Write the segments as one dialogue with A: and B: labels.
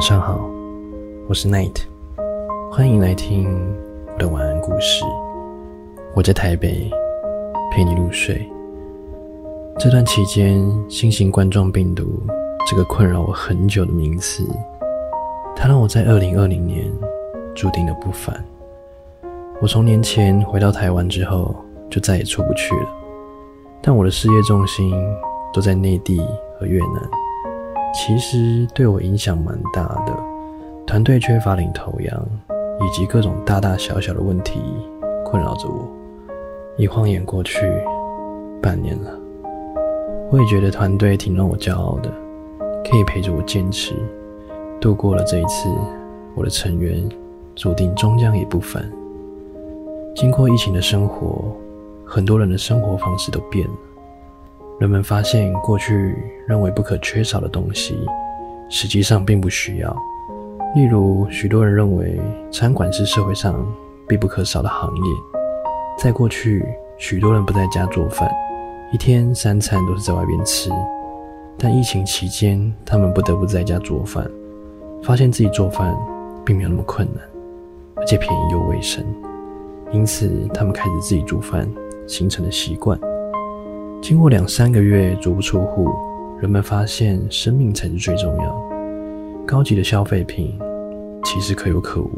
A: 晚上好，我是 Night，欢迎来听我的晚安故事。我在台北陪你入睡。这段期间，新型冠状病毒这个困扰我很久的名词，它让我在2020年注定了不凡。我从年前回到台湾之后，就再也出不去了。但我的事业重心都在内地和越南。其实对我影响蛮大的，团队缺乏领头羊，以及各种大大小小的问题困扰着我。一晃眼过去半年了，我也觉得团队挺让我骄傲的，可以陪着我坚持，度过了这一次。我的成员注定终将也不凡。经过疫情的生活，很多人的生活方式都变了。人们发现，过去认为不可缺少的东西，实际上并不需要。例如，许多人认为餐馆是社会上必不可少的行业。在过去，许多人不在家做饭，一天三餐都是在外边吃。但疫情期间，他们不得不在家做饭，发现自己做饭并没有那么困难，而且便宜又卫生，因此他们开始自己煮饭，形成了习惯。经过两三个月足不出户，人们发现生命才是最重要。高级的消费品其实可有可无，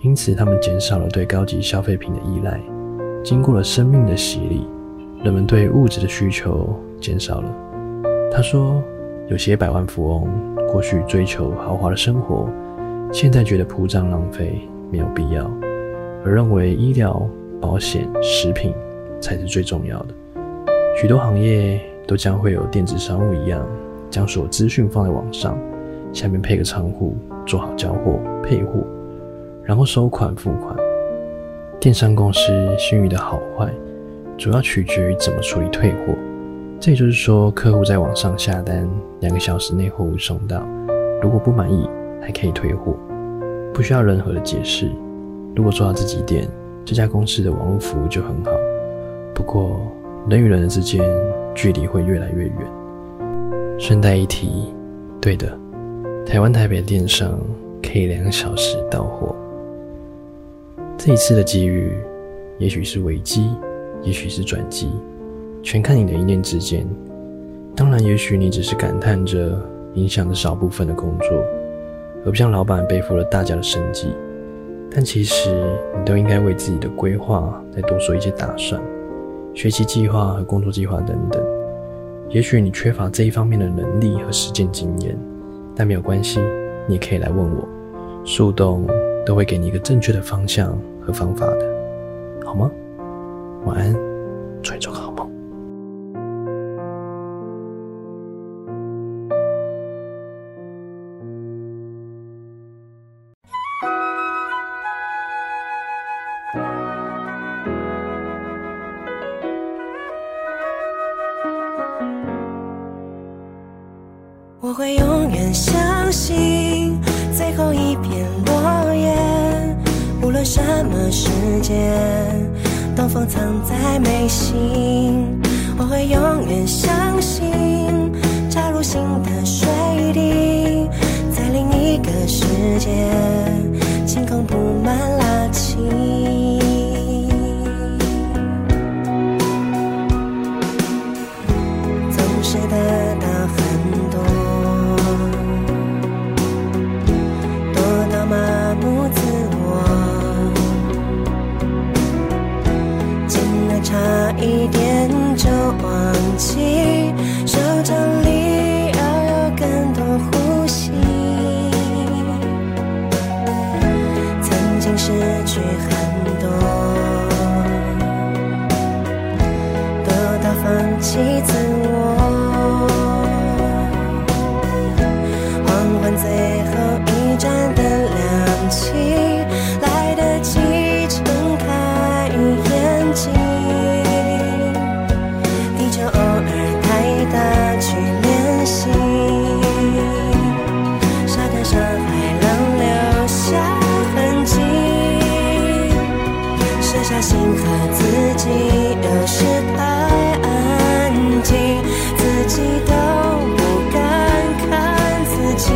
A: 因此他们减少了对高级消费品的依赖。经过了生命的洗礼，人们对物质的需求减少了。他说，有些百万富翁过去追求豪华的生活，现在觉得铺张浪费没有必要，而认为医疗保险、食品才是最重要的。许多行业都将会有电子商务一样，将所有资讯放在网上，下面配个仓库，做好交货、配货，然后收款付款。电商公司信誉的好坏，主要取决于怎么处理退货。这也就是说，客户在网上下单，两个小时内货物送到，如果不满意，还可以退货，不需要任何的解释。如果做到这几点，这家公司的网络服务就很好。不过，人与人之间距离会越来越远。顺带一提，对的，台湾台北电商可以两小时到货。这一次的机遇，也许是危机，也许是转机，全看你的一念之间。当然，也许你只是感叹着影响了少部分的工作，而不像老板背负了大家的生计。但其实，你都应该为自己的规划再多做一些打算。学习计划和工作计划等等，也许你缺乏这一方面的能力和实践经验，但没有关系，你可以来问我，树洞都会给你一个正确的方向和方法的，好吗？晚安，祝你
B: 什么时间，东风藏在眉心。我会永远相信扎入新的水滴，在另一个世界，晴空布满拉青。忘记，手掌里要有更多呼吸。曾经失去很多，多到放弃自我。黄昏最后一盏灯亮起，只剩下心和自己，有时太安静，自己都不敢看自己。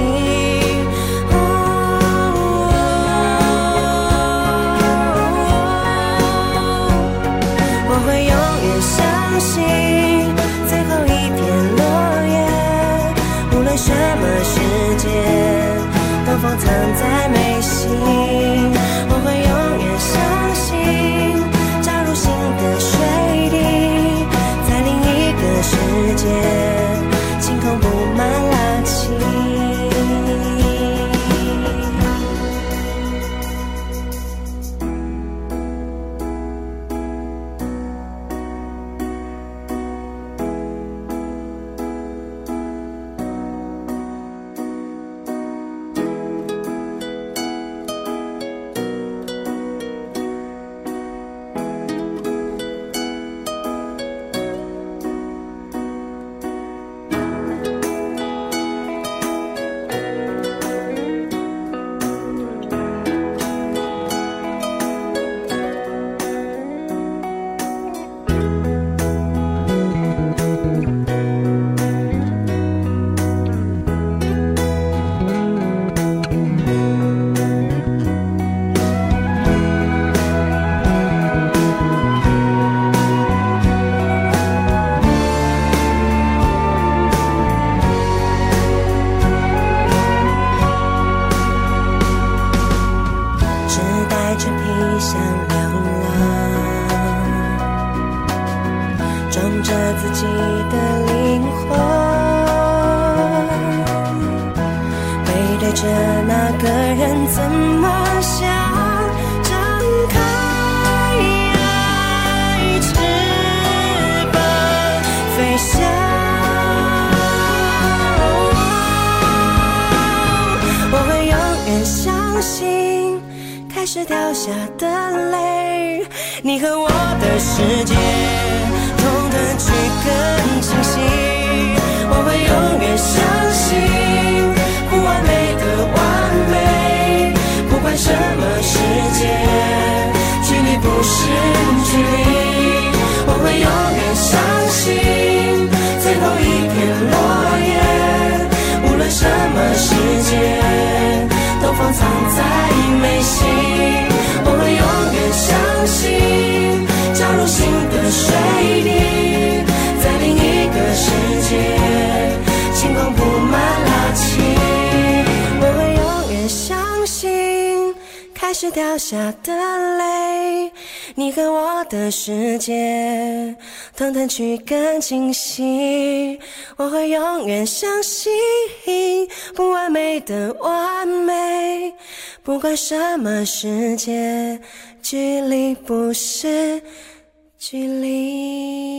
B: 我会永远相信最后一片落叶，无论什么时间，都放藏在眉心。世界。下的泪你和我的世界开始掉下的泪，你和我的世界，通通去更清晰。我会永远相信不完美的完美，不管什么世界，距离不是距离。